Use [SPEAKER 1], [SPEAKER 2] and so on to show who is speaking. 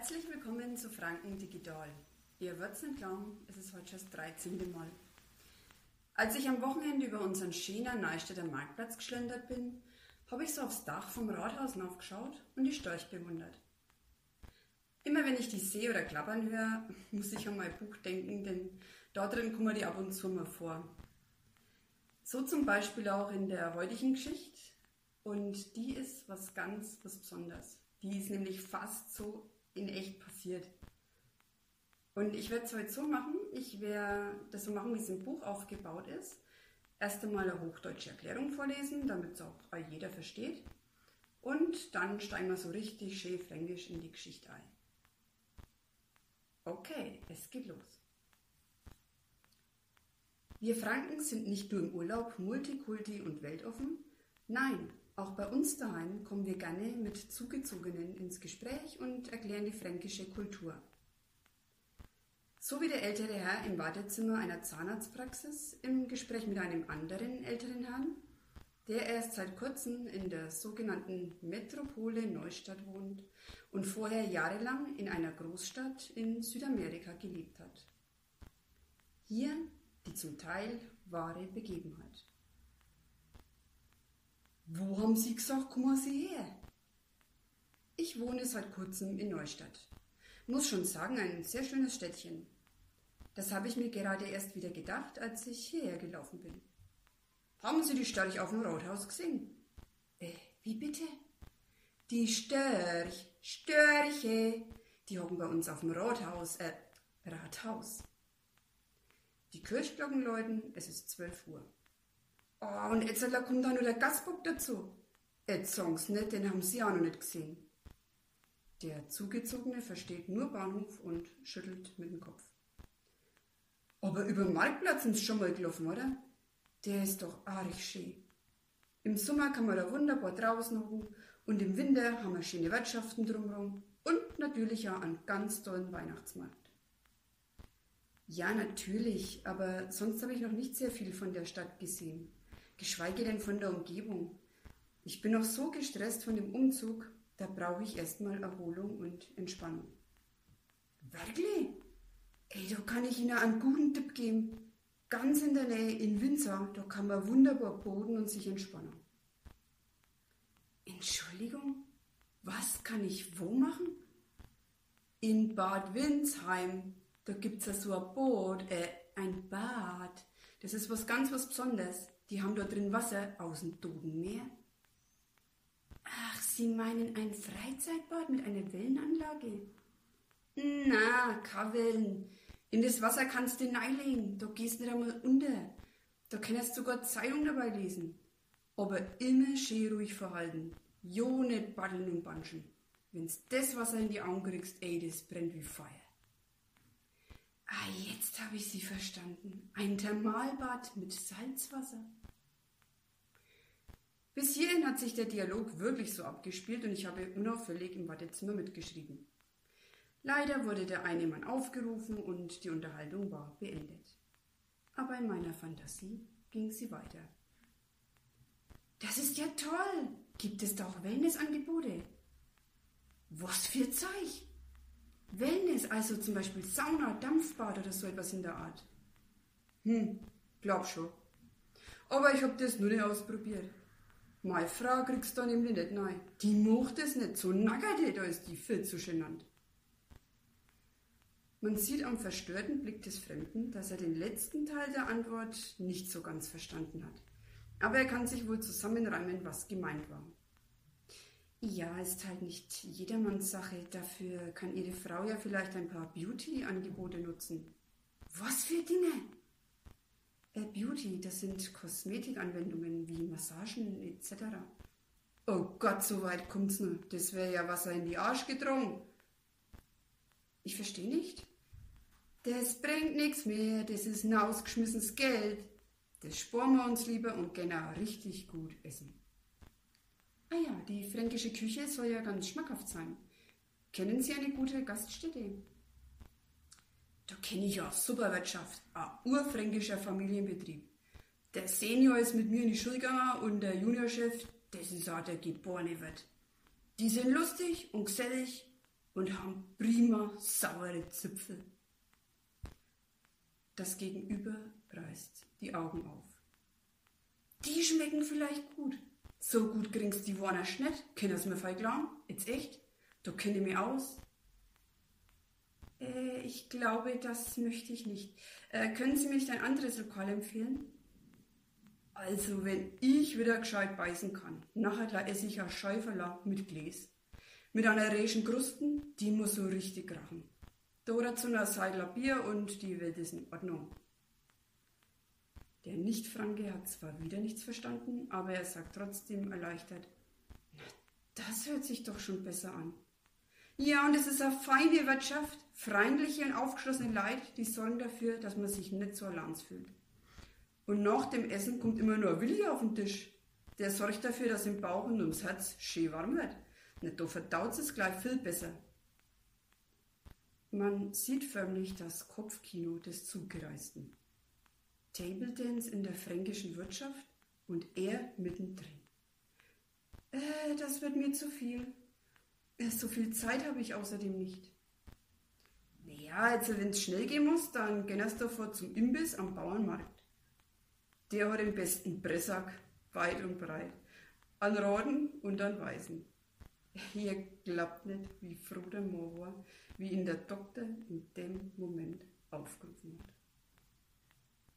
[SPEAKER 1] Herzlich willkommen zu Franken Digital. Ihr wird's nicht glauben, es ist heute schon das 13. Mal. Als ich am Wochenende über unseren Schöner Neustädter Marktplatz geschlendert bin, habe ich so aufs Dach vom Rathaus aufgeschaut und die Storch bewundert. Immer wenn ich die sehe oder klappern höre, muss ich an mein Buch denken, denn dort drin kommen die ab und zu mal vor. So zum Beispiel auch in der heutigen Geschichte. Und die ist was ganz was Besonderes. Die ist nämlich fast so in echt passiert. Und ich werde es heute so machen, ich werde das so machen, wie es im Buch aufgebaut ist. Erst einmal eine hochdeutsche Erklärung vorlesen, damit es auch jeder versteht. Und dann steigen wir so richtig schön fränkisch in die Geschichte ein. Okay, es geht los. Wir Franken sind nicht nur im Urlaub Multikulti und weltoffen. Nein, auch bei uns daheim kommen wir gerne mit Zugezogenen ins Gespräch und erklären die fränkische Kultur. So wie der ältere Herr im Wartezimmer einer Zahnarztpraxis im Gespräch mit einem anderen älteren Herrn, der erst seit kurzem in der sogenannten Metropole Neustadt wohnt und vorher jahrelang in einer Großstadt in Südamerika gelebt hat. Hier die zum Teil wahre Begebenheit. Wo haben Sie gesagt, kommen Sie her? Ich wohne seit kurzem in Neustadt. Muss schon sagen, ein sehr schönes Städtchen. Das habe ich mir gerade erst wieder gedacht, als ich hierher gelaufen bin. Haben Sie die Störch auf dem Rathaus gesehen? Äh, wie bitte? Die Störch, Störche, die hocken bei uns auf dem Rathaus, äh, Rathaus. Die Kirchglocken läuten, es ist zwölf Uhr. Oh, und jetzt kommt da nur der Gastbock dazu. Jetzt sagen's nicht, den haben Sie auch noch nicht gesehen. Der Zugezogene versteht nur Bahnhof und schüttelt mit dem Kopf. Aber über den Marktplatz sind Sie schon mal gelaufen, oder? Der ist doch arg schön. Im Sommer kann man da wunderbar draußen hocken und im Winter haben wir schöne Wirtschaften drumherum und natürlich auch einen ganz tollen Weihnachtsmarkt. Ja, natürlich, aber sonst habe ich noch nicht sehr viel von der Stadt gesehen geschweige denn von der Umgebung. Ich bin noch so gestresst von dem Umzug, da brauche ich erstmal Erholung und Entspannung. Wirklich? Ey, da kann ich Ihnen einen guten Tipp geben. Ganz in der Nähe in Windsor, da kann man wunderbar boden und sich entspannen. Entschuldigung, was kann ich wo machen? In Bad Windsheim, da gibt es ja so ein Boot, äh, ein Bad. Das ist was ganz was Besonderes. Die haben dort drin Wasser aus dem Dodenmeer. Ach, Sie meinen ein Freizeitbad mit einer Wellenanlage? Na, keine. In das Wasser kannst du reinlegen. Da gehst du nicht einmal unter. Da kannst du sogar Zeitung dabei lesen. Aber immer schön ruhig verhalten. Jo nicht baddeln und banschen. Wenn's das Wasser in die Augen kriegst, ey, das brennt wie Feuer. Ah, jetzt habe ich Sie verstanden. Ein Thermalbad mit Salzwasser. Bis hierhin hat sich der Dialog wirklich so abgespielt und ich habe unauffällig im Wartezimmer mitgeschrieben. Leider wurde der eine Mann aufgerufen und die Unterhaltung war beendet. Aber in meiner Fantasie ging sie weiter. Das ist ja toll! Gibt es da auch Wellnessangebote? Was für Zeug! Wellness, also zum Beispiel Sauna, Dampfbad oder so etwas in der Art. Hm, glaub schon. Aber ich hab das nur nicht ausprobiert. Meine Frau kriegst du nämlich nicht nein. Die macht es nicht so nackert, da ist die viel zu genannt. Man sieht am verstörten Blick des Fremden, dass er den letzten Teil der Antwort nicht so ganz verstanden hat. Aber er kann sich wohl zusammenreimen, was gemeint war. Ja, ist halt nicht jedermanns Sache. Dafür kann Ihre Frau ja vielleicht ein paar Beauty-Angebote nutzen. Was für Dinge? Äh, Beauty, das sind Kosmetikanwendungen wie Massagen etc. Oh Gott, so weit kommt's nur. Das wäre ja Wasser in die Arsch gedrungen. Ich verstehe nicht. Das bringt nichts mehr, das ist ein ausgeschmissenes Geld. Das sparen wir uns lieber und genau richtig gut essen. Ah ja, die fränkische Küche soll ja ganz schmackhaft sein. Kennen Sie eine gute Gaststätte? Da kenne ich ja Superwirtschaft, ein urfränkischer Familienbetrieb. Der Senior ist mit mir in die Schule und der Juniorchef, das ist auch der geborene Wirt. Die sind lustig und gesellig und haben prima saure Zipfel. Das Gegenüber reißt die Augen auf. Die schmecken vielleicht gut. So gut kriegst die Warner nicht. Können mir voll glauben? Jetzt echt? Du kenne mich aus. Äh, ich glaube, das möchte ich nicht. Äh, können Sie mir nicht ein anderes Lokal empfehlen? Also, wenn ich wieder gescheit beißen kann, nachher esse ich ein Schäuferler mit Gläs. Mit einer reichen Krusten, die muss so richtig krachen. Da zu einer Seidler Bier und die Welt ist in Ordnung. Der Nicht-Franke hat zwar wieder nichts verstanden, aber er sagt trotzdem erleichtert, das hört sich doch schon besser an. Ja, und es ist eine feine Wirtschaft, freundliche und aufgeschlossene Leute, die sorgen dafür, dass man sich nicht so allein fühlt. Und nach dem Essen kommt immer nur Willi auf den Tisch. Der sorgt dafür, dass im Bauch und ums Herz schön warm wird. Nicht da verdaut es gleich viel besser. Man sieht förmlich das Kopfkino des Zugereisten. Table Dance in der fränkischen Wirtschaft und er mittendrin. Äh, das wird mir zu viel. Äh, so viel Zeit habe ich außerdem nicht. Naja, also wenn es schnell gehen muss, dann gehen erst davor zum Imbiss am Bauernmarkt. Der hat den besten Bressack, weit und breit. An Roden und an Weißen. Ihr glaubt nicht, wie froh der Mo war, wie ihn der Doktor in dem Moment aufgerufen hat.